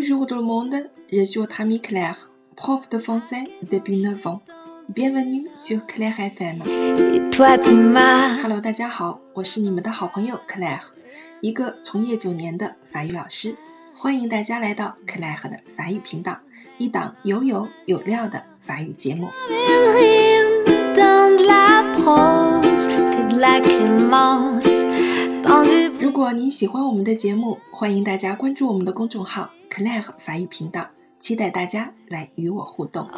Bonjour tout le monde, je suis votre ami Claire, prof de français depuis 9 ans. Bienvenue sur Claire FM. Hello，大家好，我是你们的好朋友 Claire，一个从业九年的法语老师。欢迎大家来到 Claire 的法语频道，一档有有有料的法语节目。如果您喜欢我们的节目，欢迎大家关注我们的公众号 “Claire 法语频道”，期待大家来与我互动。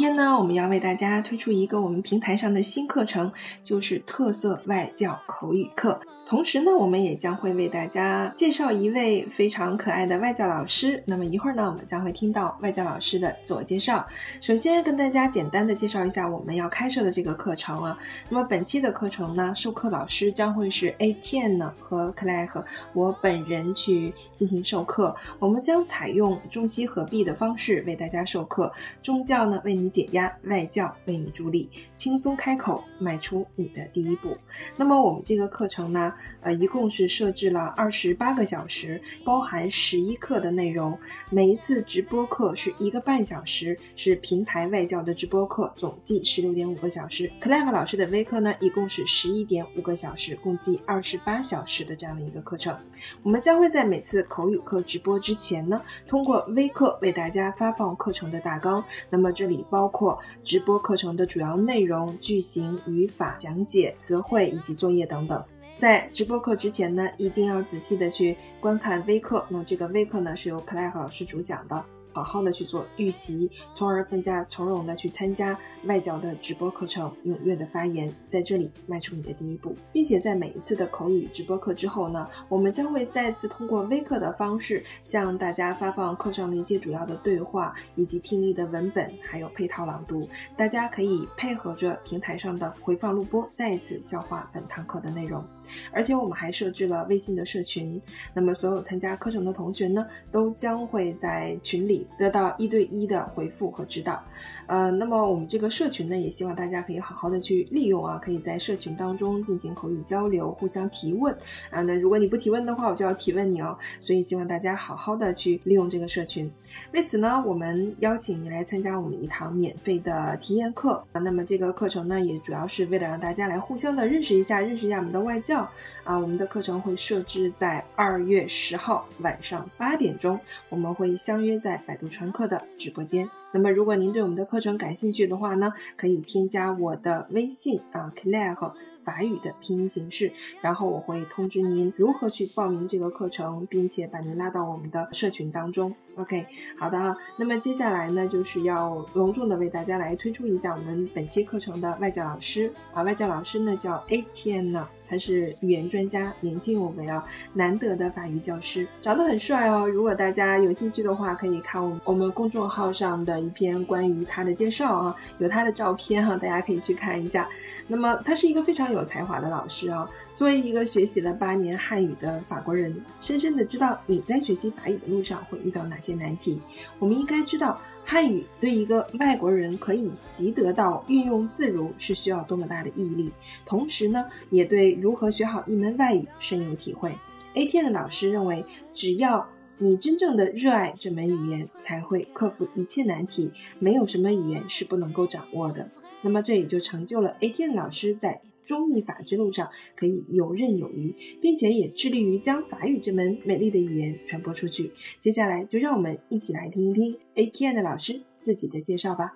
今天呢，我们要为大家推出一个我们平台上的新课程，就是特色外教口语课。同时呢，我们也将会为大家介绍一位非常可爱的外教老师。那么一会儿呢，我们将会听到外教老师的自我介绍。首先跟大家简单的介绍一下我们要开设的这个课程啊。那么本期的课程呢，授课老师将会是 A T N 呢和 Clay 和我本人去进行授课。我们将采用中西合璧的方式为大家授课，中教呢为你解压，外教为你助力，轻松开口迈出你的第一步。那么我们这个课程呢？呃，一共是设置了二十八个小时，包含十一课的内容。每一次直播课是一个半小时，是平台外教的直播课，总计十六点五个小时。c l a g 老师的微课呢，一共是十一点五个小时，共计二十八小时的这样的一个课程。我们将会在每次口语课直播之前呢，通过微课为大家发放课程的大纲。那么这里包包括直播课程的主要内容、句型、语法讲解、词汇以及作业等等。在直播课之前呢，一定要仔细的去观看微课。那这个微课呢，是由克莱和老师主讲的。好好的去做预习，从而更加从容的去参加外教的直播课程，踊跃的发言，在这里迈出你的第一步，并且在每一次的口语直播课之后呢，我们将会再次通过微课的方式向大家发放课上的一些主要的对话以及听力的文本，还有配套朗读，大家可以配合着平台上的回放录播，再一次消化本堂课的内容。而且我们还设置了微信的社群，那么所有参加课程的同学呢，都将会在群里。得到一对一的回复和指导，呃，那么我们这个社群呢，也希望大家可以好好的去利用啊，可以在社群当中进行口语交流，互相提问啊。那如果你不提问的话，我就要提问你哦。所以希望大家好好的去利用这个社群。为此呢，我们邀请你来参加我们一堂免费的体验课啊。那么这个课程呢，也主要是为了让大家来互相的认识一下，认识一下我们的外教啊。我们的课程会设置在二月十号晚上八点钟，我们会相约在。百度传课的直播间。那么，如果您对我们的课程感兴趣的话呢，可以添加我的微信啊，Claire 法语的拼音形式，然后我会通知您如何去报名这个课程，并且把您拉到我们的社群当中。OK，好的啊。那么接下来呢，就是要隆重的为大家来推出一下我们本期课程的外教老师啊，外教老师呢叫 A T N 呢。他是语言专家，年轻有为啊，难得的法语教师，长得很帅哦。如果大家有兴趣的话，可以看我我们公众号上的一篇关于他的介绍啊，有他的照片哈，大家可以去看一下。那么他是一个非常有才华的老师啊，作为一个学习了八年汉语的法国人，深深的知道你在学习法语的路上会遇到哪些难题。我们应该知道汉语对一个外国人可以习得到运用自如是需要多么大的毅力，同时呢，也对。如何学好一门外语深有体会。A T N 的老师认为，只要你真正的热爱这门语言，才会克服一切难题。没有什么语言是不能够掌握的。那么这也就成就了 A T N 老师在中译法之路上可以游刃有余，并且也致力于将法语这门美丽的语言传播出去。接下来就让我们一起来听一听 A T N 的老师自己的介绍吧。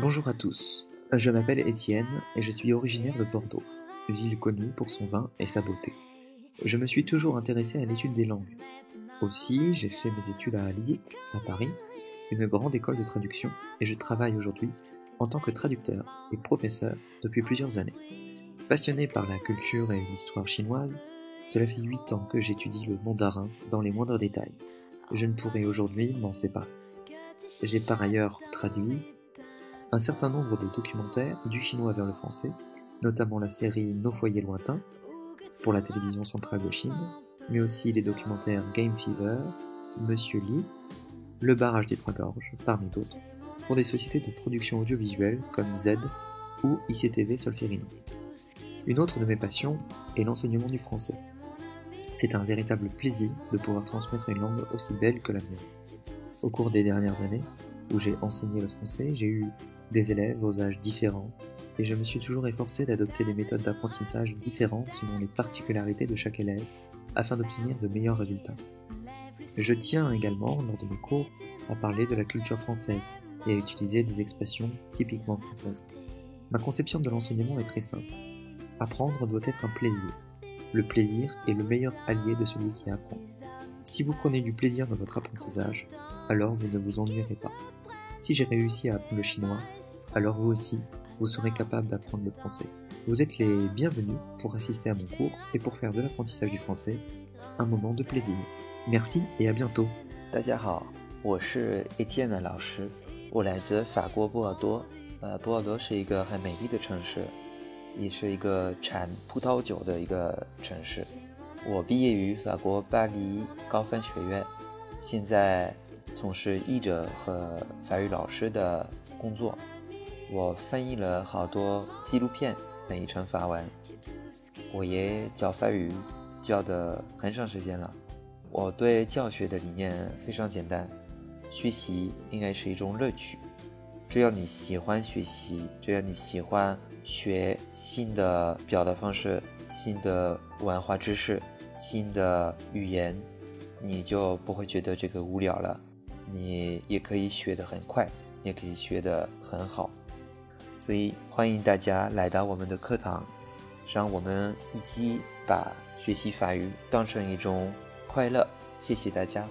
Bonjour à tous, je m'appelle Étienne et je suis originaire de Bordeaux, ville connue pour son vin et sa beauté. Je me suis toujours intéressé à l'étude des langues. Aussi, j'ai fait mes études à l'ISIT, à Paris, une grande école de traduction, et je travaille aujourd'hui en tant que traducteur et professeur depuis plusieurs années. Passionné par la culture et l'histoire chinoise, cela fait 8 ans que j'étudie le mandarin dans les moindres détails. Je ne pourrais aujourd'hui m'en séparer. J'ai par ailleurs traduit un certain nombre de documentaires du chinois vers le français, notamment la série Nos foyers lointains pour la télévision centrale de Chine, mais aussi les documentaires Game Fever, Monsieur Lee, Le barrage des Trois Gorges, parmi d'autres. pour des sociétés de production audiovisuelle comme Z ou ICTV Solferino. Une autre de mes passions est l'enseignement du français. C'est un véritable plaisir de pouvoir transmettre une langue aussi belle que la mienne. Au cours des dernières années, où j'ai enseigné le français, j'ai eu des élèves aux âges différents, et je me suis toujours efforcé d'adopter des méthodes d'apprentissage différentes selon les particularités de chaque élève, afin d'obtenir de meilleurs résultats. Je tiens également, lors de mes cours, à parler de la culture française et à utiliser des expressions typiquement françaises. Ma conception de l'enseignement est très simple. Apprendre doit être un plaisir. Le plaisir est le meilleur allié de celui qui apprend. Si vous prenez du plaisir dans votre apprentissage, alors vous ne vous ennuierez pas. Si j'ai réussi à apprendre le chinois, alors vous aussi, vous serez capable d'apprendre le français. Vous êtes les bienvenus pour assister à mon cours et pour faire de l'apprentissage du français un moment de plaisir. Merci et à bientôt. 大家好，我是 Etienne 老师，我来自法国波尔多。呃，波尔多是一个很美丽的城市，也是一个产葡萄酒的一个城市。我毕业于法国巴黎高分学院，现在 从事译者和法语老师的工作。我翻译了好多纪录片，翻译成法文。我也教法语，教的很长时间了。我对教学的理念非常简单，学习应该是一种乐趣。只要你喜欢学习，只要你喜欢学新的表达方式、新的文化知识、新的语言，你就不会觉得这个无聊了。你也可以学得很快，也可以学得很好。所以欢迎大家来到我们的课堂，让我们一起把学习法语当成一种快乐。谢谢大家。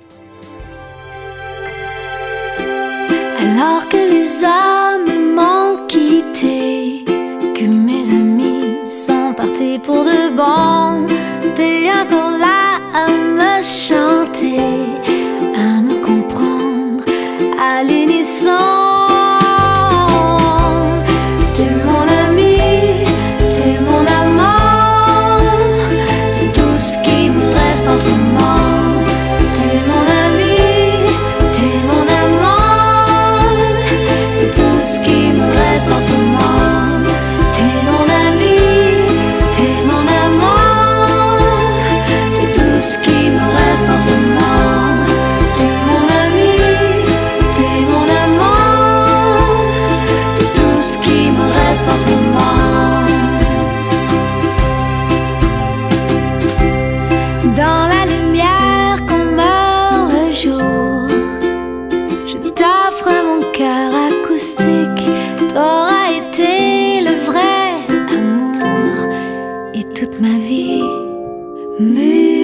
Alors que les hommes m'ont quitté, que mes amis sont partis pour de bon, t'es encore là à me chanter, Musique.